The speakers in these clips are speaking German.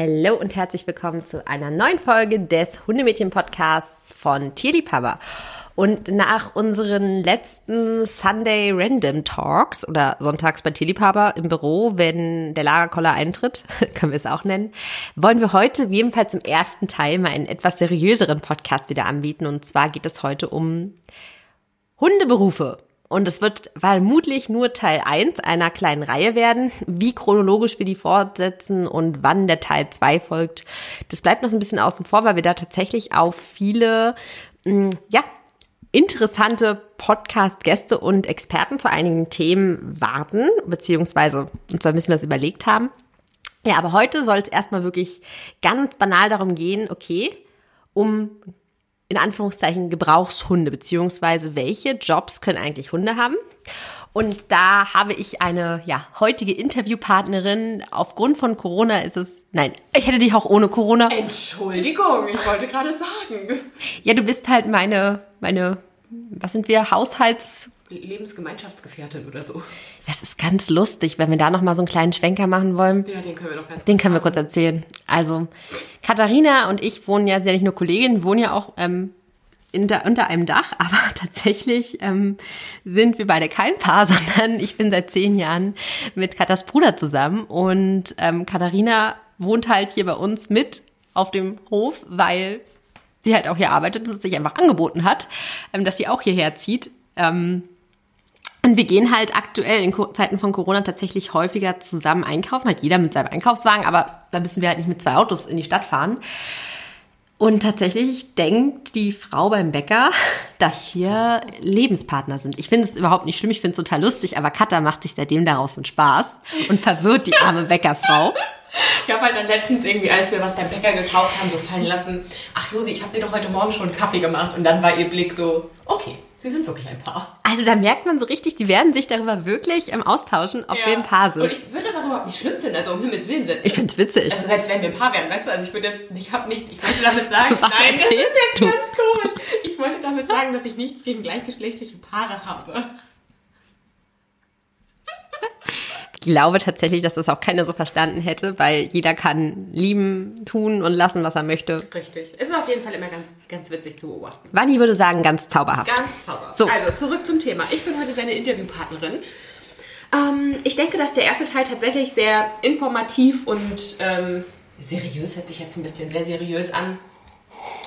Hallo und herzlich willkommen zu einer neuen Folge des Hundemädchen-Podcasts von Tierliebhaber. Und nach unseren letzten Sunday Random Talks oder sonntags bei Tierliebhaber im Büro, wenn der Lagerkoller eintritt, können wir es auch nennen, wollen wir heute jedenfalls im ersten Teil mal einen etwas seriöseren Podcast wieder anbieten. Und zwar geht es heute um Hundeberufe. Und es wird vermutlich nur Teil 1 einer kleinen Reihe werden. Wie chronologisch wir die fortsetzen und wann der Teil 2 folgt, das bleibt noch so ein bisschen außen vor, weil wir da tatsächlich auf viele, mm, ja, interessante Podcast-Gäste und Experten zu einigen Themen warten, beziehungsweise uns ein bisschen was überlegt haben. Ja, aber heute soll es erstmal wirklich ganz banal darum gehen, okay, um in Anführungszeichen Gebrauchshunde, beziehungsweise welche Jobs können eigentlich Hunde haben? Und da habe ich eine ja, heutige Interviewpartnerin. Aufgrund von Corona ist es. Nein, ich hätte dich auch ohne Corona. Entschuldigung, ich wollte gerade sagen. Ja, du bist halt meine, meine, was sind wir, Haushalts. Lebensgemeinschaftsgefährtin oder so. Das ist ganz lustig, wenn wir da nochmal so einen kleinen Schwenker machen wollen. Ja, den können wir noch ganz Den können wir kurz erzählen. Also, Katharina und ich wohnen ja, sind ja nicht nur Kolleginnen, wohnen ja auch ähm, der, unter einem Dach, aber tatsächlich ähm, sind wir beide kein Paar, sondern ich bin seit zehn Jahren mit Katas Bruder zusammen und ähm, Katharina wohnt halt hier bei uns mit auf dem Hof, weil sie halt auch hier arbeitet und es sich einfach angeboten hat, ähm, dass sie auch hierher zieht. Ähm, und wir gehen halt aktuell in Zeiten von Corona tatsächlich häufiger zusammen einkaufen, halt jeder mit seinem Einkaufswagen, aber da müssen wir halt nicht mit zwei Autos in die Stadt fahren. Und tatsächlich denkt die Frau beim Bäcker, dass wir Lebenspartner sind. Ich finde es überhaupt nicht schlimm, ich finde es total lustig, aber Katha macht sich seitdem daraus einen Spaß und verwirrt die arme Bäckerfrau. Ich habe halt dann letztens irgendwie, als wir was beim Bäcker gekauft haben, so fallen lassen, ach Josi, ich habe dir doch heute Morgen schon einen Kaffee gemacht. Und dann war ihr Blick so, okay, Sie sind wirklich ein Paar. Also da merkt man so richtig, die werden sich darüber wirklich im Austauschen, ob ja. wir ein Paar sind. Und ich würde das auch überhaupt nicht schlimm finden, also um Himmels Willen sind. Ich finde es witzig. Also selbst wenn wir ein Paar wären, weißt du, also ich würde jetzt, ich habe nicht, ich wollte damit sagen, Was nein, das ist jetzt du? ganz komisch. Ich wollte damit sagen, dass ich nichts gegen gleichgeschlechtliche Paare habe. Ich glaube tatsächlich, dass das auch keiner so verstanden hätte, weil jeder kann lieben, tun und lassen, was er möchte. Richtig. Ist auf jeden Fall immer ganz, ganz witzig zu beobachten. Vanni würde sagen, ganz zauberhaft. Ganz zauberhaft. So. Also, zurück zum Thema. Ich bin heute deine Interviewpartnerin. Ähm, ich denke, dass der erste Teil tatsächlich sehr informativ und ähm, seriös, hört sich jetzt ein bisschen sehr seriös an,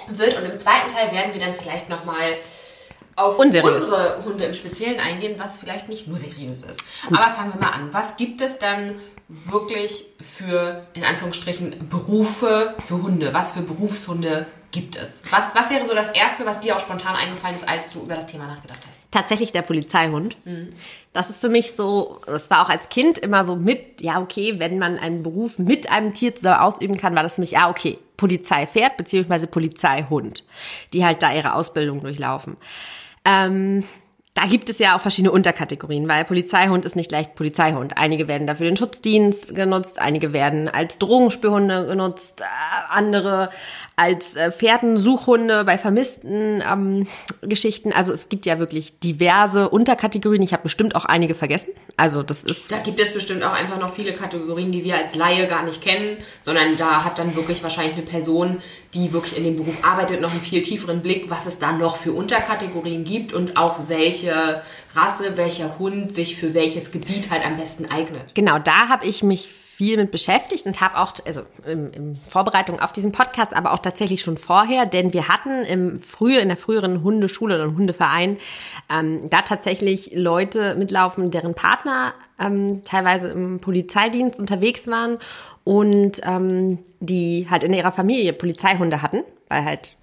wird. Und im zweiten Teil werden wir dann vielleicht nochmal mal auf Unseriös. unsere Hunde im Speziellen eingehen, was vielleicht nicht nur seriös ist. Gut. Aber fangen wir mal an. Was gibt es dann wirklich für, in Anführungsstrichen, Berufe für Hunde? Was für Berufshunde gibt es? Was, was wäre so das Erste, was dir auch spontan eingefallen ist, als du über das Thema nachgedacht hast? Tatsächlich der Polizeihund. Mhm. Das ist für mich so, das war auch als Kind immer so mit, ja, okay, wenn man einen Beruf mit einem Tier zusammen ausüben kann, war das für mich, ja, okay, Polizeipferd beziehungsweise Polizeihund, die halt da ihre Ausbildung durchlaufen. Ähm, da gibt es ja auch verschiedene Unterkategorien, weil Polizeihund ist nicht gleich Polizeihund. Einige werden dafür den Schutzdienst genutzt, einige werden als Drogenspürhunde genutzt, äh, andere als äh, Pferdensuchhunde bei vermissten ähm, Geschichten. Also es gibt ja wirklich diverse Unterkategorien. Ich habe bestimmt auch einige vergessen. Also das ist. Da gibt es bestimmt auch einfach noch viele Kategorien, die wir als Laie gar nicht kennen, sondern da hat dann wirklich wahrscheinlich eine Person, die wirklich in dem Beruf arbeitet, noch einen viel tieferen Blick, was es da noch für Unterkategorien gibt und auch welche Rasse, welcher Hund sich für welches Gebiet halt am besten eignet. Genau, da habe ich mich viel mit beschäftigt und habe auch, also in, Vorbereitung auf diesen Podcast, aber auch tatsächlich schon vorher, denn wir hatten im frühe, in der früheren Hundeschule oder Hundeverein ähm, da tatsächlich Leute mitlaufen, deren Partner ähm, teilweise im Polizeidienst unterwegs waren und ähm, die halt in ihrer Familie Polizeihunde hatten, weil halt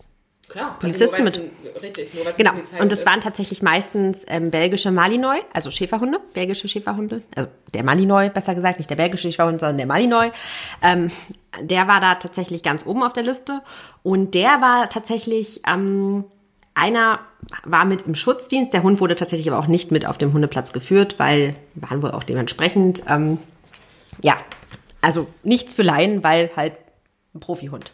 Klar, also Polizisten also mit. Richtig, genau. Und es waren tatsächlich meistens ähm, belgische Malinois, also Schäferhunde, belgische Schäferhunde. Also der Malinois, besser gesagt, nicht der belgische Schäferhund, sondern der Malinois. Ähm, der war da tatsächlich ganz oben auf der Liste. Und der war tatsächlich, ähm, einer war mit im Schutzdienst. Der Hund wurde tatsächlich aber auch nicht mit auf dem Hundeplatz geführt, weil die waren wohl auch dementsprechend, ähm, ja, also nichts für Laien, weil halt ein Profihund.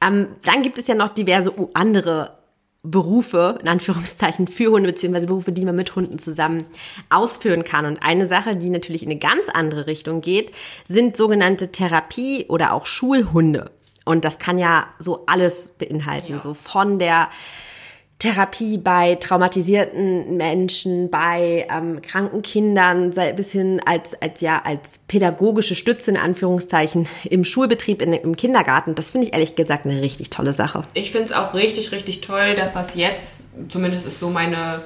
Ähm, dann gibt es ja noch diverse andere Berufe, in Anführungszeichen, für Hunde, beziehungsweise Berufe, die man mit Hunden zusammen ausführen kann. Und eine Sache, die natürlich in eine ganz andere Richtung geht, sind sogenannte Therapie- oder auch Schulhunde. Und das kann ja so alles beinhalten, ja. so von der Therapie bei traumatisierten Menschen, bei ähm, kranken Kindern, bis hin als, als, ja, als pädagogische Stütze in Anführungszeichen im Schulbetrieb, in, im Kindergarten. Das finde ich ehrlich gesagt eine richtig tolle Sache. Ich finde es auch richtig, richtig toll, dass das jetzt, zumindest ist so meine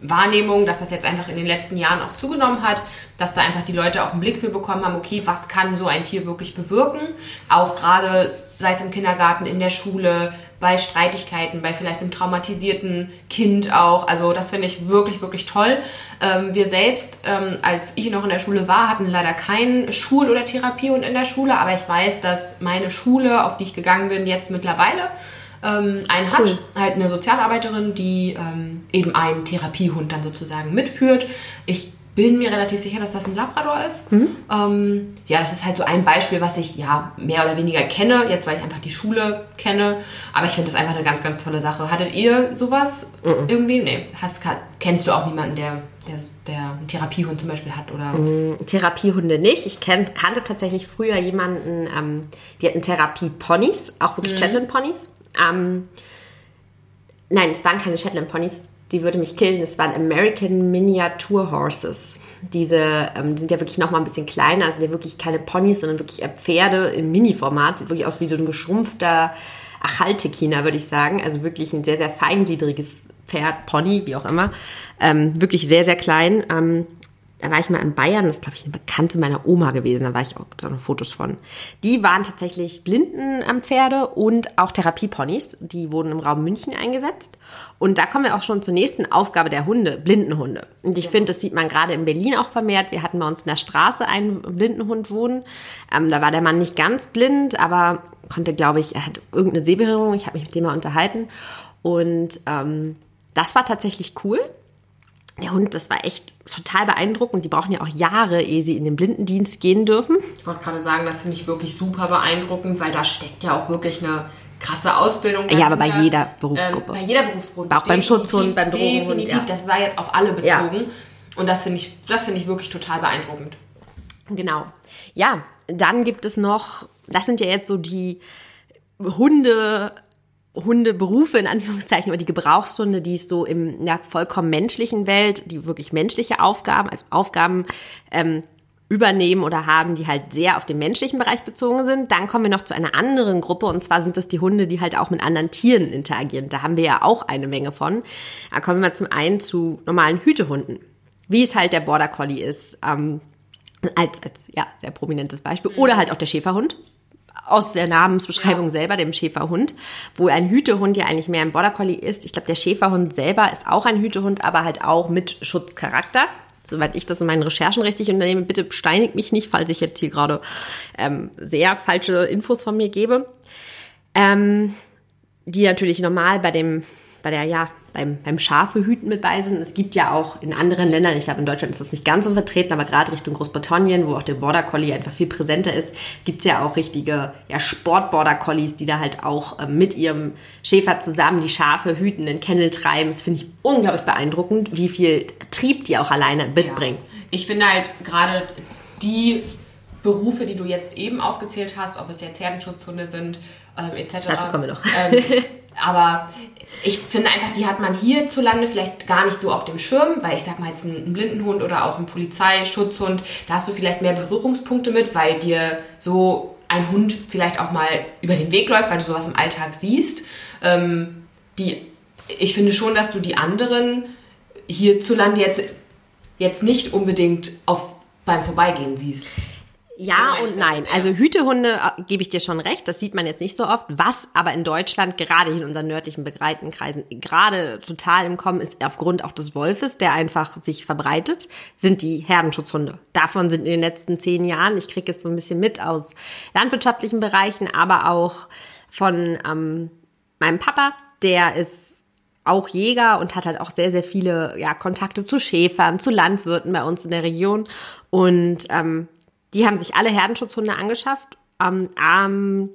Wahrnehmung, dass das jetzt einfach in den letzten Jahren auch zugenommen hat, dass da einfach die Leute auch einen Blick für bekommen haben, okay, was kann so ein Tier wirklich bewirken? Auch gerade, sei es im Kindergarten, in der Schule, bei Streitigkeiten, bei vielleicht einem traumatisierten Kind auch. Also das finde ich wirklich, wirklich toll. Ähm, wir selbst, ähm, als ich noch in der Schule war, hatten leider keinen Schul- oder Therapiehund in der Schule, aber ich weiß, dass meine Schule, auf die ich gegangen bin, jetzt mittlerweile ähm, einen hat, halt eine Sozialarbeiterin, die ähm, eben einen Therapiehund dann sozusagen mitführt. Ich bin mir relativ sicher, dass das ein Labrador ist. Mhm. Ähm, ja, das ist halt so ein Beispiel, was ich ja mehr oder weniger kenne, jetzt weil ich einfach die Schule kenne. Aber ich finde das einfach eine ganz, ganz tolle Sache. Hattet ihr sowas mhm. irgendwie? Nee, hast, kennst du auch niemanden, der, der, der einen Therapiehund zum Beispiel hat? Oder? Mhm, Therapiehunde nicht. Ich kenn, kannte tatsächlich früher jemanden, ähm, die hatten Therapie-Ponys, auch wirklich mhm. Shetland-Ponys. Ähm, nein, es waren keine Shetland-Ponys die würde mich killen. Es waren American Miniature Horses. Diese ähm, sind ja wirklich noch mal ein bisschen kleiner, sind ja wirklich keine Ponys, sondern wirklich Pferde im Mini-Format. Sieht wirklich aus wie so ein geschrumpfter Achaltekiner, würde ich sagen. Also wirklich ein sehr, sehr feingliedriges Pferd, Pony, wie auch immer. Ähm, wirklich sehr, sehr klein. Ähm, da war ich mal in Bayern, das ist, glaube ich, eine Bekannte meiner Oma gewesen, da war ich auch so noch Fotos von. Die waren tatsächlich Blinden am Pferde und auch Therapieponys, die wurden im Raum München eingesetzt. Und da kommen wir auch schon zur nächsten Aufgabe der Hunde, Blindenhunde. Und ich ja. finde, das sieht man gerade in Berlin auch vermehrt. Wir hatten bei uns in der Straße einen Blindenhund wohnen. Ähm, da war der Mann nicht ganz blind, aber konnte, glaube ich, er hat irgendeine Sehbehinderung. Ich habe mich mit dem mal unterhalten. Und ähm, das war tatsächlich cool der Hund, das war echt total beeindruckend. Die brauchen ja auch Jahre, ehe sie in den Blindendienst gehen dürfen. Ich wollte gerade sagen, das finde ich wirklich super beeindruckend, weil da steckt ja auch wirklich eine krasse Ausbildung. Dahinter. Ja, aber bei jeder Berufsgruppe. Ähm, bei jeder Berufsgruppe. Auch beim Schutzhund, beim Drogenhund. Definitiv, ja. das war jetzt auf alle bezogen. Ja. Und das finde ich, das ich wirklich total beeindruckend. Genau. Ja, dann gibt es noch, das sind ja jetzt so die Hunde Hundeberufe in Anführungszeichen oder die Gebrauchshunde, die es so im der vollkommen menschlichen Welt, die wirklich menschliche Aufgaben, also Aufgaben ähm, übernehmen oder haben, die halt sehr auf den menschlichen Bereich bezogen sind. Dann kommen wir noch zu einer anderen Gruppe und zwar sind das die Hunde, die halt auch mit anderen Tieren interagieren. Da haben wir ja auch eine Menge von. Da kommen wir zum einen zu normalen Hütehunden, wie es halt der Border Collie ist, ähm, als, als ja, sehr prominentes Beispiel. Oder halt auch der Schäferhund aus der Namensbeschreibung ja. selber, dem Schäferhund, wo ein Hütehund ja eigentlich mehr ein Border Collie ist. Ich glaube, der Schäferhund selber ist auch ein Hütehund, aber halt auch mit Schutzcharakter. Soweit ich das in meinen Recherchen richtig unternehme, bitte steinigt mich nicht, falls ich jetzt hier gerade ähm, sehr falsche Infos von mir gebe. Ähm, die natürlich normal bei dem, bei der, ja, beim, beim Schafe hüten mit bei sind. Es gibt ja auch in anderen Ländern, ich glaube in Deutschland ist das nicht ganz so vertreten, aber gerade Richtung Großbritannien, wo auch der Border Collie einfach viel präsenter ist, gibt es ja auch richtige ja, Sport-Border Collies, die da halt auch äh, mit ihrem Schäfer zusammen die Schafe hüten, in Kennel treiben. Das finde ich unglaublich beeindruckend, wie viel Trieb die auch alleine mitbringen. Ja. Ich finde halt gerade die Berufe, die du jetzt eben aufgezählt hast, ob es jetzt Herdenschutzhunde sind, äh, etc. Dazu kommen wir noch. Ähm, aber ich finde einfach, die hat man hierzulande vielleicht gar nicht so auf dem Schirm, weil ich sag mal jetzt ein, Blindenhund oder auch ein Polizeischutzhund, da hast du vielleicht mehr Berührungspunkte mit, weil dir so ein Hund vielleicht auch mal über den Weg läuft, weil du sowas im Alltag siehst. Ähm, die, ich finde schon, dass du die anderen hierzulande jetzt, jetzt nicht unbedingt auf, beim Vorbeigehen siehst. Ja und nein. Also Hütehunde äh, gebe ich dir schon recht, das sieht man jetzt nicht so oft. Was aber in Deutschland, gerade in unseren nördlichen Breitenkreisen, gerade total im Kommen ist, aufgrund auch des Wolfes, der einfach sich verbreitet, sind die Herdenschutzhunde. Davon sind in den letzten zehn Jahren, ich kriege es so ein bisschen mit aus landwirtschaftlichen Bereichen, aber auch von ähm, meinem Papa, der ist auch Jäger und hat halt auch sehr, sehr viele ja, Kontakte zu Schäfern, zu Landwirten bei uns in der Region. Und ähm, die haben sich alle Herdenschutzhunde angeschafft, ähm, ähm,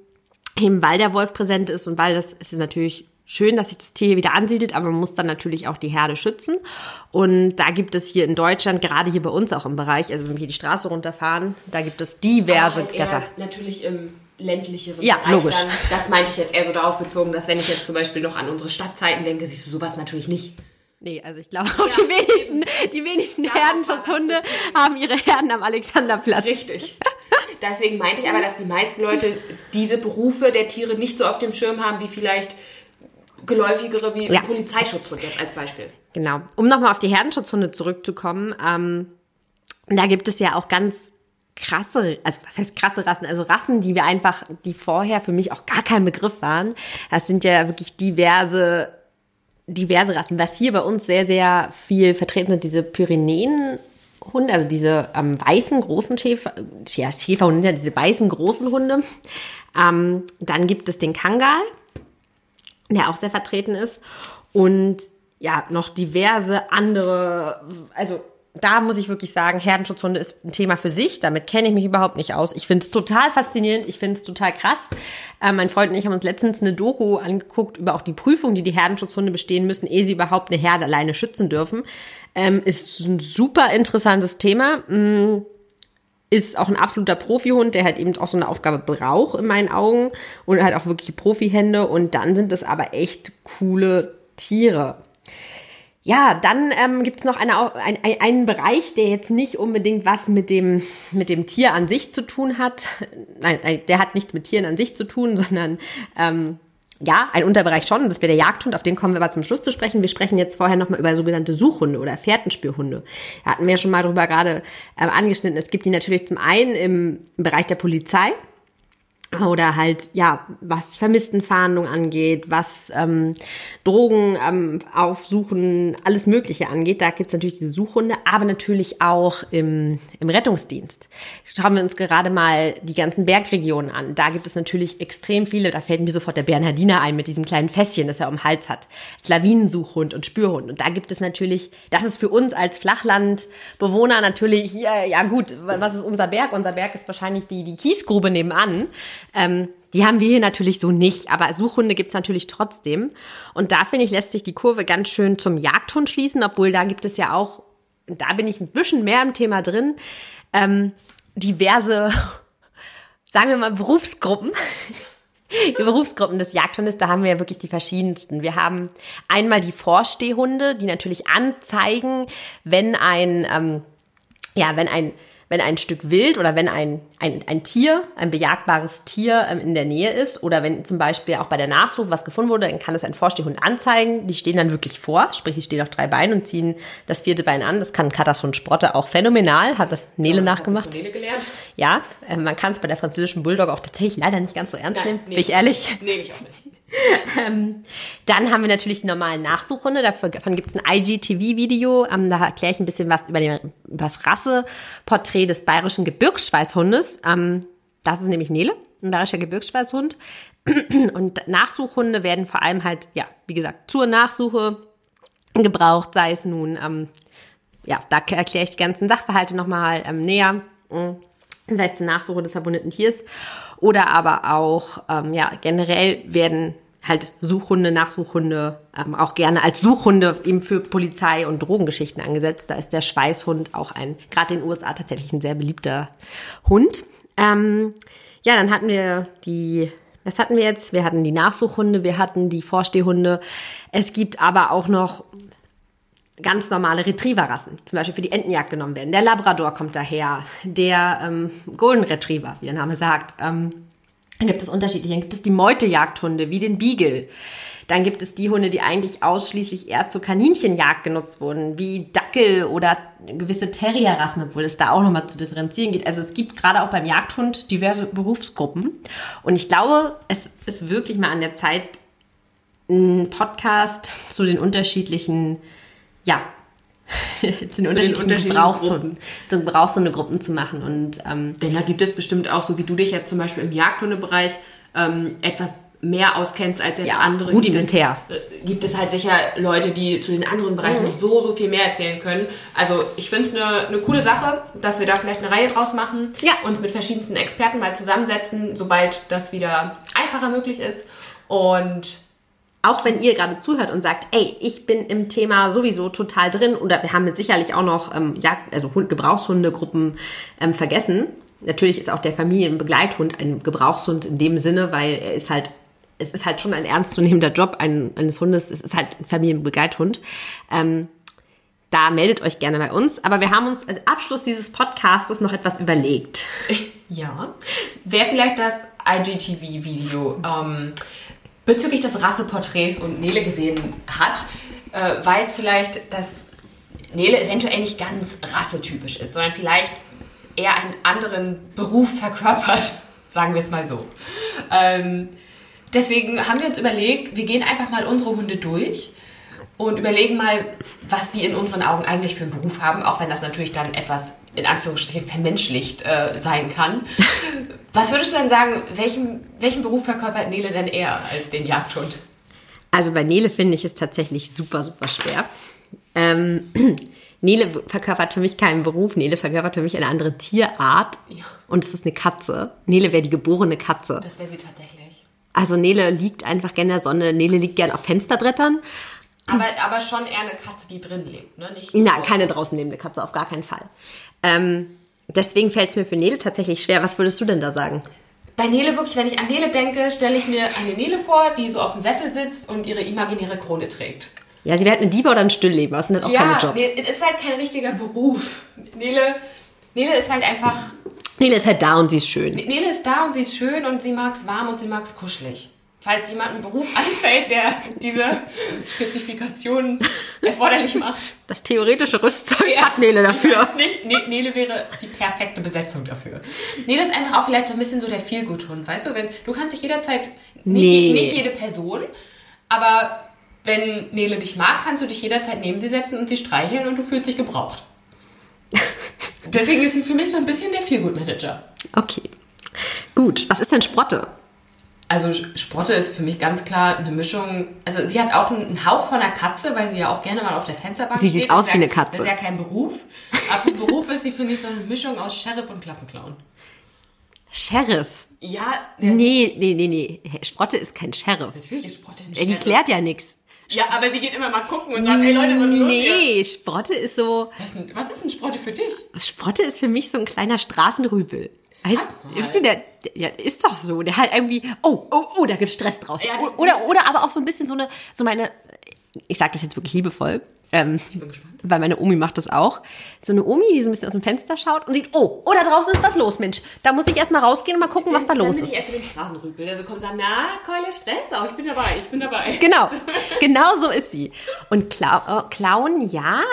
eben weil der Wolf präsent ist und weil das ist natürlich schön, dass sich das Tier hier wieder ansiedelt, aber man muss dann natürlich auch die Herde schützen. Und da gibt es hier in Deutschland, gerade hier bei uns auch im Bereich, also wenn wir hier die Straße runterfahren, da gibt es diverse halt Gatter. Natürlich im ländlicheren Ja, Bereich logisch. dann. Das meinte ich jetzt eher so darauf bezogen, dass wenn ich jetzt zum Beispiel noch an unsere Stadtzeiten denke, siehst du sowas natürlich nicht. Nee, also ich glaube auch die wenigsten, die wenigsten Herdenschutzhunde haben ihre Herden am Alexanderplatz. Richtig. Deswegen meinte ich aber, dass die meisten Leute diese Berufe der Tiere nicht so auf dem Schirm haben, wie vielleicht geläufigere wie Ja. Polizeischutzhund jetzt als Beispiel. Genau. Um nochmal auf die Herdenschutzhunde zurückzukommen, ähm, da gibt es ja auch ganz krasse, also was heißt krasse Rassen, also Rassen, die wir einfach, die vorher für mich auch gar kein Begriff waren. Das sind ja wirklich diverse, diverse Rassen. Was hier bei uns sehr, sehr viel vertreten sind, diese Pyrenäenhunde, also diese ähm, weißen großen Schäfer, ja, Schäferhunde, diese weißen großen Hunde. Ähm, dann gibt es den Kangal, der auch sehr vertreten ist. Und ja, noch diverse andere, also da muss ich wirklich sagen, Herdenschutzhunde ist ein Thema für sich. Damit kenne ich mich überhaupt nicht aus. Ich finde es total faszinierend. Ich finde es total krass. Äh, mein Freund und ich haben uns letztens eine Doku angeguckt über auch die Prüfung, die die Herdenschutzhunde bestehen müssen, ehe sie überhaupt eine Herde alleine schützen dürfen. Ähm, ist ein super interessantes Thema. Mm, ist auch ein absoluter Profihund, der halt eben auch so eine Aufgabe braucht in meinen Augen und halt auch wirklich Profihände und dann sind das aber echt coole Tiere. Ja, dann ähm, gibt es noch eine, ein, ein, einen Bereich, der jetzt nicht unbedingt was mit dem, mit dem Tier an sich zu tun hat. Nein, der hat nichts mit Tieren an sich zu tun, sondern ähm, ja, ein Unterbereich schon. Das wäre der Jagdhund, auf den kommen wir aber zum Schluss zu sprechen. Wir sprechen jetzt vorher nochmal über sogenannte Suchhunde oder Fährtenspürhunde. Da hatten wir ja schon mal drüber gerade ähm, angeschnitten. Es gibt die natürlich zum einen im Bereich der Polizei oder halt, ja, was Vermisstenfahndung angeht, was ähm, Drogen ähm, aufsuchen, alles Mögliche angeht. Da gibt's natürlich diese Suchhunde, aber natürlich auch im, im Rettungsdienst. Schauen wir uns gerade mal die ganzen Bergregionen an. Da gibt es natürlich extrem viele, da fällt mir sofort der Bernhardiner ein mit diesem kleinen Fässchen, das er um den Hals hat. Als Lawinensuchhund und Spürhund. Und da gibt es natürlich, das ist für uns als Flachlandbewohner natürlich, ja, ja gut, was ist unser Berg? Unser Berg ist wahrscheinlich die, die Kiesgrube nebenan. Ähm, die haben wir hier natürlich so nicht, aber Suchhunde gibt's natürlich trotzdem. Und da finde ich, lässt sich die Kurve ganz schön zum Jagdhund schließen, obwohl da gibt es ja auch, da bin ich ein bisschen mehr im Thema drin, ähm, diverse, sagen wir mal, Berufsgruppen. Die Berufsgruppen des Jagdhundes, da haben wir ja wirklich die verschiedensten. Wir haben einmal die Vorstehhunde, die natürlich anzeigen, wenn ein, ähm, ja, wenn ein, wenn ein Stück Wild oder wenn ein, ein, ein Tier, ein bejagbares Tier ähm, in der Nähe ist oder wenn zum Beispiel auch bei der Nachsuche was gefunden wurde, dann kann es ein Vorstehhund anzeigen. Die stehen dann wirklich vor, sprich, die stehen auf drei Beinen und ziehen das vierte Bein an. Das kann Kattershund Sprotte auch phänomenal, hat das Nele nachgemacht. Das hat Nele gelernt. Ja, äh, man kann es bei der französischen Bulldog auch tatsächlich leider nicht ganz so ernst Nein, nehmen, nee. bin ich ehrlich. Nehme ich auch nicht. Dann haben wir natürlich die normalen Nachsuchhunde. Davon gibt es ein IGTV-Video. Ähm, da erkläre ich ein bisschen was über, den, über das Rasseporträt des bayerischen Gebirgsschweißhundes. Ähm, das ist nämlich Nele, ein bayerischer Gebirgsschweißhund. Und Nachsuchhunde werden vor allem halt, ja, wie gesagt, zur Nachsuche gebraucht, sei es nun, ähm, ja, da erkläre ich die ganzen Sachverhalte nochmal ähm, näher. Mm. Sei es zur Nachsuche des verwundeten Tiers oder aber auch, ähm, ja, generell werden halt Suchhunde, Nachsuchhunde ähm, auch gerne als Suchhunde eben für Polizei und Drogengeschichten angesetzt. Da ist der Schweißhund auch ein, gerade in den USA tatsächlich ein sehr beliebter Hund. Ähm, ja, dann hatten wir die, was hatten wir jetzt? Wir hatten die Nachsuchhunde, wir hatten die Vorstehhunde. Es gibt aber auch noch ganz normale Retrieverrassen, die zum Beispiel für die Entenjagd genommen werden. Der Labrador kommt daher, der ähm, Golden Retriever, wie der Name sagt. Ähm, dann gibt es unterschiedliche. Dann gibt es die Meutejagdhunde, wie den Beagle. Dann gibt es die Hunde, die eigentlich ausschließlich eher zur Kaninchenjagd genutzt wurden, wie Dackel oder gewisse Terrierrassen, obwohl es da auch nochmal zu differenzieren geht. Also es gibt gerade auch beim Jagdhund diverse Berufsgruppen. Und ich glaube, es ist wirklich mal an der Zeit, einen Podcast zu den unterschiedlichen, ja, den unterschiedlichen unterschiedlichen Gebrauchshunden, zu Gebrauchshundegruppen zu machen. Und ähm, Denn da gibt es bestimmt auch, so wie du dich jetzt zum Beispiel im Jagdhundebereich ähm, etwas mehr auskennst als jetzt Ja, andere. rudimentär. Gibt es, äh, gibt es halt sicher Leute, die zu den anderen Bereichen Mhm. noch so, so viel mehr erzählen können. Also ich finde es eine, eine coole Sache, dass wir da vielleicht eine Reihe draus machen Ja. und mit verschiedensten Experten mal zusammensetzen, sobald das wieder einfacher möglich ist. Und auch wenn ihr gerade zuhört und sagt, ey, ich bin im Thema sowieso total drin oder wir haben jetzt sicherlich auch noch ähm, Jagd, also Hund, Gebrauchshundegruppen ähm, vergessen. Natürlich ist auch der Familienbegleithund ein Gebrauchshund in dem Sinne, weil er ist halt es ist halt schon ein ernstzunehmender Job eines Hundes. Es ist halt ein Familienbegleithund. Ähm, da meldet euch gerne bei uns. Aber wir haben uns als Abschluss dieses Podcasts noch etwas überlegt. Ja. Wer vielleicht das IGTV-Video ähm, bezüglich des Rasseporträts und Nele gesehen hat, äh, weiß vielleicht, dass Nele eventuell nicht ganz rassetypisch ist, sondern vielleicht eher einen anderen Beruf verkörpert, sagen wir es mal so. Ähm, deswegen haben wir uns überlegt, wir gehen einfach mal unsere Hunde durch und überlegen mal, was die in unseren Augen eigentlich für einen Beruf haben, auch wenn das natürlich dann etwas in Anführungsstrichen vermenschlicht äh, sein kann. Was würdest du denn sagen, welchen, welchen Beruf verkörpert Nele denn eher als den Jagdhund? Also bei Nele finde ich es tatsächlich super, super schwer. Ähm, Nele verkörpert für mich keinen Beruf, Nele verkörpert für mich eine andere Tierart. Ja. Und es ist eine Katze. Nele wäre die geborene Katze. Das wäre sie tatsächlich. Also Nele liegt einfach gerne in der Sonne. Nele liegt gerne auf Fensterbrettern. Aber, aber schon eher eine Katze, die drin lebt, ne? Nicht Nein, keine draußen lebende Katze, auf gar keinen Fall. Ähm, deswegen fällt es mir für Nele tatsächlich schwer. Was würdest du denn da sagen? Bei Nele wirklich, wenn ich an Nele denke, stelle ich mir eine Nele vor, die so auf dem Sessel sitzt und ihre imaginäre Krone trägt. Ja, sie wäre halt eine Diva oder ein Stillleben, das sind halt auch ja, keine Jobs. Nee, es ist halt kein richtiger Beruf. Nele, Nele ist halt einfach. Nele ist halt da und sie ist schön. Nele ist da und sie ist schön und sie mag es warm und sie mag es kuschelig falls jemand einen Beruf anfällt, der diese Spezifikationen erforderlich macht. Das theoretische Rüstzeug ja, hat Nele dafür. Ich nicht. Ne Nele wäre die perfekte Besetzung dafür. Nele ist einfach auch vielleicht so ein bisschen so der Feelgood-Hund, weißt du? Wenn, du kannst dich jederzeit, nicht, nee. nicht jede Person, aber wenn Nele dich mag, kannst du dich jederzeit neben sie setzen und sie streicheln und du fühlst dich gebraucht. Deswegen ist sie für mich so ein bisschen der Feelgood-Manager. Okay. Gut, was ist denn Sprotte? Also Sprotte ist für mich ganz klar eine Mischung. Also sie hat auch einen Hauch von einer Katze, weil sie ja auch gerne mal auf der Fensterbank sie steht. Sie sieht aus wie eine Katze. Das ist ja kein Beruf. Aber ein Beruf ist sie, finde ich, so eine Mischung aus Sheriff und Klassenclown. Sheriff? Ja. Nee, nee, nee, nee. Sprotte ist kein Sheriff. Natürlich ist Sprotte ein Sheriff. Die klärt ja nichts. Ja, aber sie geht immer mal gucken und sagt, ey Leute, was ist los Nee, hier? Sprotte ist so... Was, was ist ein Sprotte für dich? Sprotte ist für mich so ein kleiner Straßenrübel. Weißt du, der, der ist doch so. Der halt irgendwie, oh, oh, oh, da gibt's Stress draußen. Ja, oder, oder aber auch so ein bisschen so eine, so meine, ich sage das jetzt wirklich liebevoll, ähm, ich bin gespannt. Weil meine Omi macht das auch. So eine Omi, die so ein bisschen aus dem Fenster schaut und sieht, oh, oh, da draußen ist was los, Mensch. Da muss ich erstmal rausgehen und mal gucken, was da los ist. Dann bin ich den Straßenrübel, der so kommt und sagt, na, Keule, Stress, auch ich bin dabei, ich bin dabei. Genau, genau so ist sie. Und Clown, äh, Clown ja,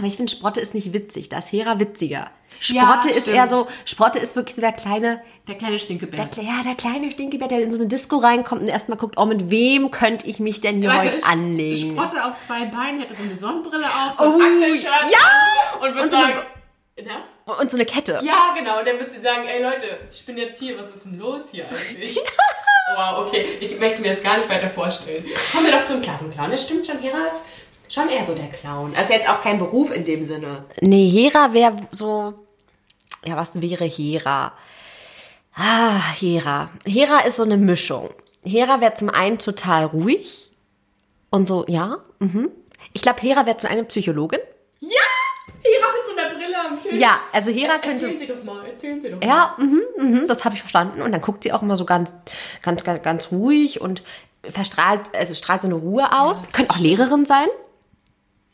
aber ich finde, Sprotte ist nicht witzig. Da ist Hera witziger. Sprotte ja, ist eher so, Sprotte ist wirklich so der kleine, der kleine Stinkebär. Der, ja, der kleine Stinkebär, der in so eine Disco reinkommt und erstmal guckt, oh, mit wem könnte ich mich denn hier Warte, heute anlegen? Sprotte auf zwei Beinen, hätte so eine Sonnenbrille auf, so ein oh, ja! und würde sagen, so und so eine Kette. Ja, genau. Und dann wird sie sagen, ey Leute, ich bin jetzt hier, was ist denn los hier eigentlich? wow, okay. Ich möchte mir das gar nicht weiter vorstellen. Kommen wir doch zum Klassenclown. Das stimmt schon, Hera ist schon eher so der Clown. Ist jetzt auch kein Beruf in dem Sinne. Nee, Hera wäre so ja, was wäre Hera? Ah, Hera. Hera ist so eine Mischung. Hera wäre zum einen total ruhig und so, ja, mhm. Ich glaube, Hera wäre zum einen Psychologin. Ja! Hera mit so einer Brille am Tisch. Ja, also Hera könnte. Erzählen Sie doch mal, erzählen Sie doch mal. Ja, mhm, mhm, das habe ich verstanden. Und dann guckt sie auch immer so ganz, ganz, ganz, ganz ruhig und verstrahlt, also strahlt so eine Ruhe aus. Ja, Könnte auch Lehrerin sein.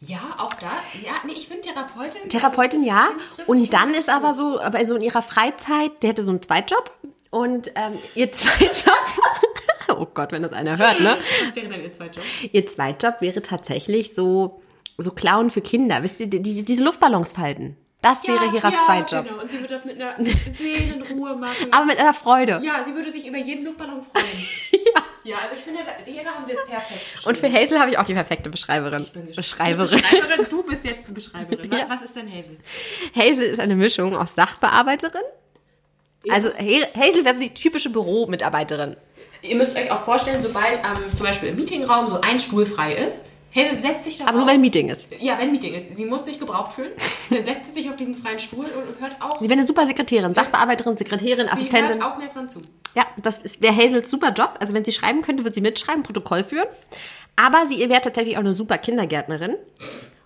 Ja, auch da. Ja, nee, ich finde Therapeutin. Therapeutin, ja. Und dann ist aber so, aber so in ihrer Freizeit, der hätte so einen Zweitjob. Und ähm, ihr Zweitjob, oh Gott, wenn das einer hört, ne? Was wäre denn ihr Zweitjob? Ihr Zweitjob wäre tatsächlich so, so Clown für Kinder. Wisst ihr, die, diese Luftballons falten. Das ja, wäre Hiras ja, Zweitjob. Genau. Und sie würde das mit einer Seelenruhe machen. Aber mit einer Freude. Ja, sie würde sich über jeden Luftballon freuen. ja. Ja, also ich finde, Hera haben wir perfekt Und für Hazel habe ich auch die perfekte Beschreiberin. Ich bin Beschreiberin. Beschreiberin. Du bist jetzt eine Beschreiberin. ja. Was ist denn Hazel? Hazel ist eine Mischung aus Sachbearbeiterin. Ja. Also Hazel wäre so die typische Büromitarbeiterin. Ihr müsst euch auch vorstellen, sobald ähm, zum Beispiel im Meetingraum so ein Stuhl frei ist, Hazel setzt sich da Aber nur wenn ein Meeting ist. Ja, wenn Meeting ist. Sie muss sich gebraucht fühlen. Dann setzt sie sich auf diesen freien Stuhl und hört auch. Sie wäre eine super Sekretärin, Sachbearbeiterin, Sekretärin, Sie Assistentin. hört aufmerksam zu. Ja, das ist- wäre Hazels super Job. Also wenn sie schreiben könnte, würde sie mitschreiben, Protokoll führen. Aber sie wäre tatsächlich auch eine super Kindergärtnerin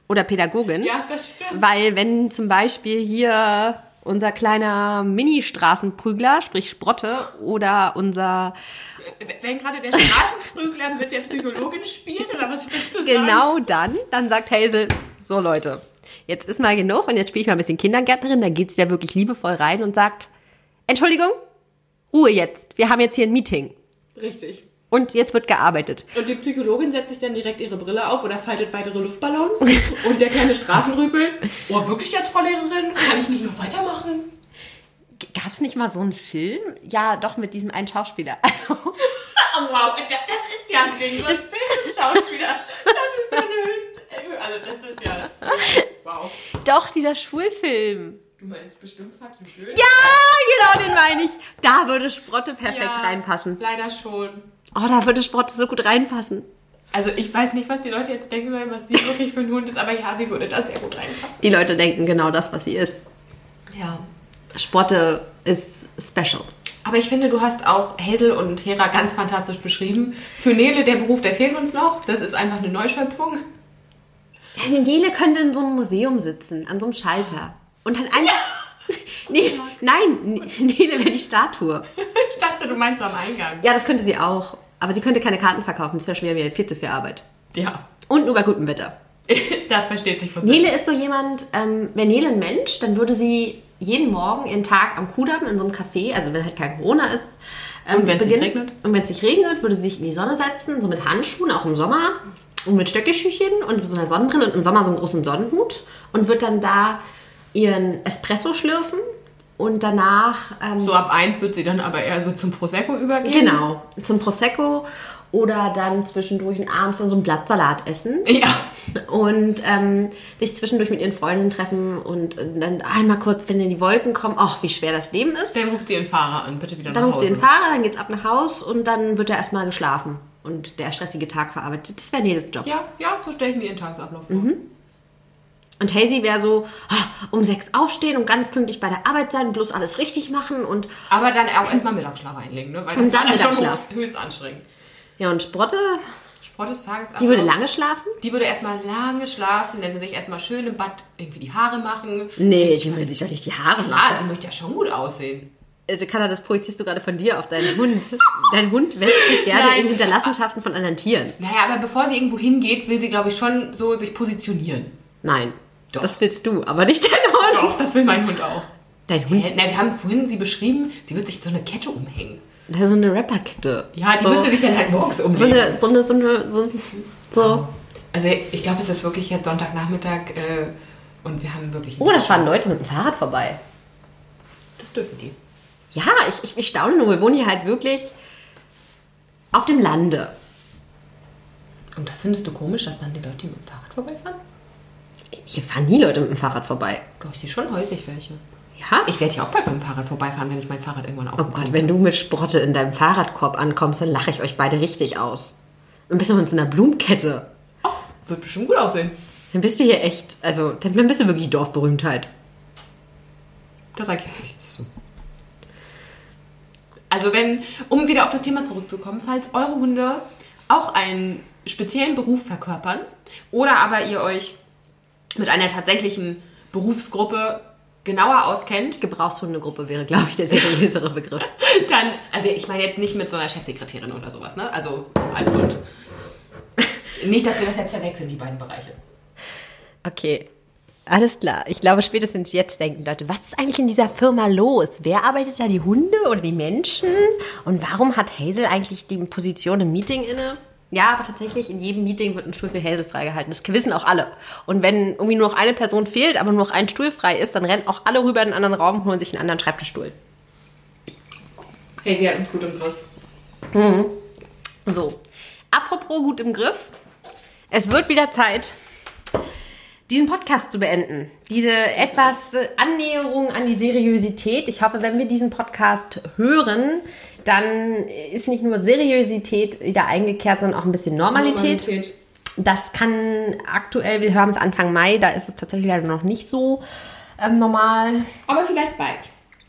oder Pädagogin. Ja, das stimmt. Weil wenn zum Beispiel hier unser kleiner Mini-Straßenprügler, sprich Sprotte, oder unser, Wenn gerade der Straßenprügler mit der Psychologin spielt, oder was willst du sagen? genau dann, dann sagt Hazel, so Leute, jetzt ist mal genug und jetzt spiele ich mal ein bisschen Kindergärtnerin, dann geht sie ja wirklich liebevoll rein und sagt, Entschuldigung, Ruhe jetzt, wir haben jetzt hier ein Meeting Richtig. und jetzt wird gearbeitet. Und die Psychologin setzt sich dann direkt ihre Brille auf oder faltet weitere Luftballons. Und der kleine Straßenrüpel, oh, wirklich jetzt, Frau Lehrerin? Kann ich nicht noch weitermachen? Gab es nicht mal so einen Film? Ja, doch, mit diesem einen Schauspieler. Also, wow, da- das ist ja ein Ding. So ein Filmschauspieler. Das ist ja eine höchst... Also das ist ja... Wow. doch, dieser Schwulfilm. Du meinst bestimmt fucking blöd? Ja, genau, den meine ich. Da würde Sprotte perfekt Ja, reinpassen. Leider schon. Oh, da würde Sprotte so gut reinpassen. Also ich weiß nicht, was die Leute jetzt denken sollen, was sie wirklich für ein Hund ist, aber ja, sie würde da sehr gut reinpassen. Die Leute denken genau das, was sie ist. Ja. Sprotte ist special. Aber ich finde, du hast auch Hazel und Hera ganz fantastisch beschrieben. Für Nele, der Beruf, der fehlt uns noch. Das ist einfach eine Neuschöpfung. Ja, Nele könnte in so einem Museum sitzen, an so einem Schalter. Und dann einfach. Nee, nein, Nele wäre die Statue. Ich dachte, du meinst am Eingang. Ja, das könnte sie auch. Aber sie könnte keine Karten verkaufen. Das wäre schon wieder viel zu viel Arbeit. Ja. Und nur bei gutem Wetter. Das versteht sich von Nele ist so jemand, ähm, wäre Nele ein Mensch, dann würde sie jeden Morgen ihren Tag am Kudamm in so einem Café, also wenn halt kein Corona ist, ähm, Und wenn's nicht beginnen. regnet? Und wenn es nicht regnet, würde sie sich in die Sonne setzen, so mit Handschuhen, auch im Sommer, und mit Stöckelschüchen und so einer Sonnenbrille und im Sommer so einen großen Sonnenhut und wird dann da ihren Espresso schlürfen und danach ähm, So ab eins wird sie dann aber eher so zum Prosecco übergehen. genau zum Prosecco oder dann zwischendurch und abends dann so ein Blattsalat essen Ja. und ähm, sich zwischendurch mit ihren Freundinnen treffen und äh, dann einmal kurz, wenn in die Wolken kommen, ach, wie schwer das Leben ist. Dann ruft sie ihren Fahrer an, bitte wieder Dann nach ruft Hause. sie den Fahrer, dann geht's ab nach Haus und dann wird er erstmal geschlafen und der stressige Tag verarbeitet. Das wäre Neles Job. Ja, ja, so stelle ich mir ihren Tagesablauf vor. Und Hazy wäre so, ah, um sechs aufstehen und ganz pünktlich bei der Arbeit sein, bloß alles richtig machen und Aber dann auch erstmal Mittagsschlaf einlegen, ne? Weil Und das dann ist schon Mittagsschlaf. höchst, höchst anstrengend. ja und Sprotte, Sport des Tages die würde lange schlafen? Die würde erstmal lange schlafen, dann sich erstmal schön im Bad irgendwie die Haare machen. Nee, die würde sich doch nicht die Haare machen. Ah, sie möchte ja schon gut aussehen. Also Katha, das projizierst du gerade von dir auf deinen Hund. Dein Hund wälzt sich gerne Nein. in Hinterlassenschaften von anderen Tieren. Naja, aber bevor sie irgendwo hingeht, will sie, glaube ich, schon so sich positionieren. Nein, Doch. das willst du, aber nicht dein Hund. Doch, das will mein Hund auch. Dein Hund? Na, wir haben vorhin sie beschrieben, sie wird sich so eine Kette umhängen. so eine Rapperkette. Ja, die so, wird sie sich dann halt morgens so umlegen. eine, so eine, so eine, so, so. Also ich glaube, es ist wirklich jetzt Sonntagnachmittag äh, und wir haben wirklich... Oh, da fahren Leute mit dem Fahrrad vorbei. Das dürfen die. Ja, ich, ich, ich staune nur. Wir wohnen hier halt wirklich auf dem Lande. Und das findest du komisch, dass dann die Leute mit dem Fahrrad vorbeifahren? Hier fahren nie Leute mit dem Fahrrad vorbei. Doch, ich sehe schon häufig welche. Ja? Ich werde ja auch bald mit dem Fahrrad vorbeifahren, wenn ich mein Fahrrad irgendwann oh aufbekomme. Gott, wenn du mit Sprotte in deinem Fahrradkorb ankommst, dann lache ich euch beide richtig aus. Dann bist du mit so einer Blumenkette. Ach, wird bestimmt gut aussehen. Dann bist du hier echt, also, dann bist du wirklich Dorfberühmtheit. Da sage ich nichts zu. Also wenn, um wieder auf das Thema zurückzukommen, falls eure Hunde auch einen speziellen Beruf verkörpern oder aber ihr euch mit einer tatsächlichen Berufsgruppe genauer auskennt, Gebrauchshundegruppe wäre, glaube ich, der seriösere Begriff. dann, also ich meine jetzt nicht mit so einer Chefsekretärin oder sowas, ne? Also als Hund. Nicht, dass wir das jetzt verwechseln, die beiden Bereiche. Okay, alles klar. Ich glaube, spätestens jetzt denken Leute, was ist eigentlich in dieser Firma los? Wer arbeitet da, die Hunde oder die Menschen? Und warum hat Hazel eigentlich die Position im Meeting inne? Ja, aber tatsächlich, in jedem Meeting wird ein Stuhl für Hazel freigehalten. Das wissen auch alle. Und wenn irgendwie nur noch eine Person fehlt, aber nur noch ein Stuhl frei ist, dann rennen auch alle rüber in einen anderen Raum und holen sich einen anderen Schreibtischstuhl. Sie hat uns gut im Griff. So, apropos gut im Griff. Es wird wieder Zeit, diesen Podcast zu beenden. Diese etwas äh, Annäherung an die Seriosität. Ich hoffe, wenn wir diesen Podcast hören, dann ist nicht nur Seriosität wieder eingekehrt, sondern auch ein bisschen Normalität. Das kann aktuell, wir haben es Anfang Mai, da ist es tatsächlich leider noch nicht so ähm, normal. Aber vielleicht bald.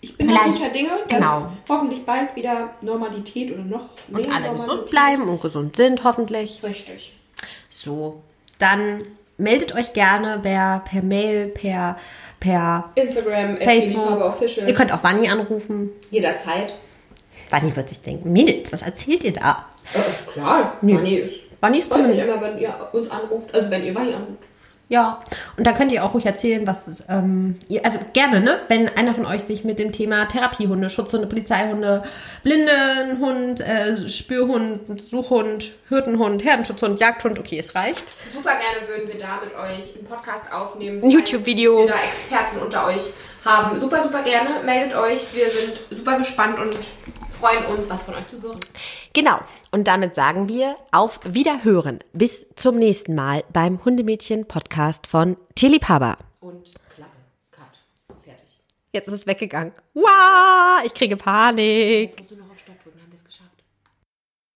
Ich bin Vielleicht, guter Dinge, dass genau. hoffentlich bald wieder Normalität oder noch mehr Und alle Normalität. gesund bleiben und gesund sind, hoffentlich. Richtig. So, dann meldet euch gerne per, per Mail, per, per Instagram, Facebook. Official. Ihr könnt auch Wanni anrufen. jederzeit. Wanni wird sich denken, Mädels, was erzählt ihr da? Äh, klar, Money ist. Wanni ist Freut sich cool. immer, wenn ihr uns anruft. Also wenn ihr Wanni anruft. Ja, und da könnt ihr auch ruhig erzählen, was es, ähm, ihr, also gerne, ne? Wenn einer von euch sich mit dem Thema Therapiehunde, Schutzhunde, Polizeihunde, Blindenhund, äh, Spürhund, Suchhund, Hirtenhund, Herdenschutzhund, Jagdhund, okay, es reicht. Super gerne würden wir da mit euch einen Podcast aufnehmen. Ein YouTube-Video. Wir da Experten unter euch haben. Super, super gerne. Meldet euch. Wir sind super gespannt und freuen uns, was von euch zu hören. Genau. Und damit sagen wir auf Wiederhören. Bis zum nächsten Mal beim Hundemädchen-Podcast von Tierliebhaber. Und Klappe. Cut. Fertig. Jetzt ist es weggegangen. Wow, ich kriege Panik.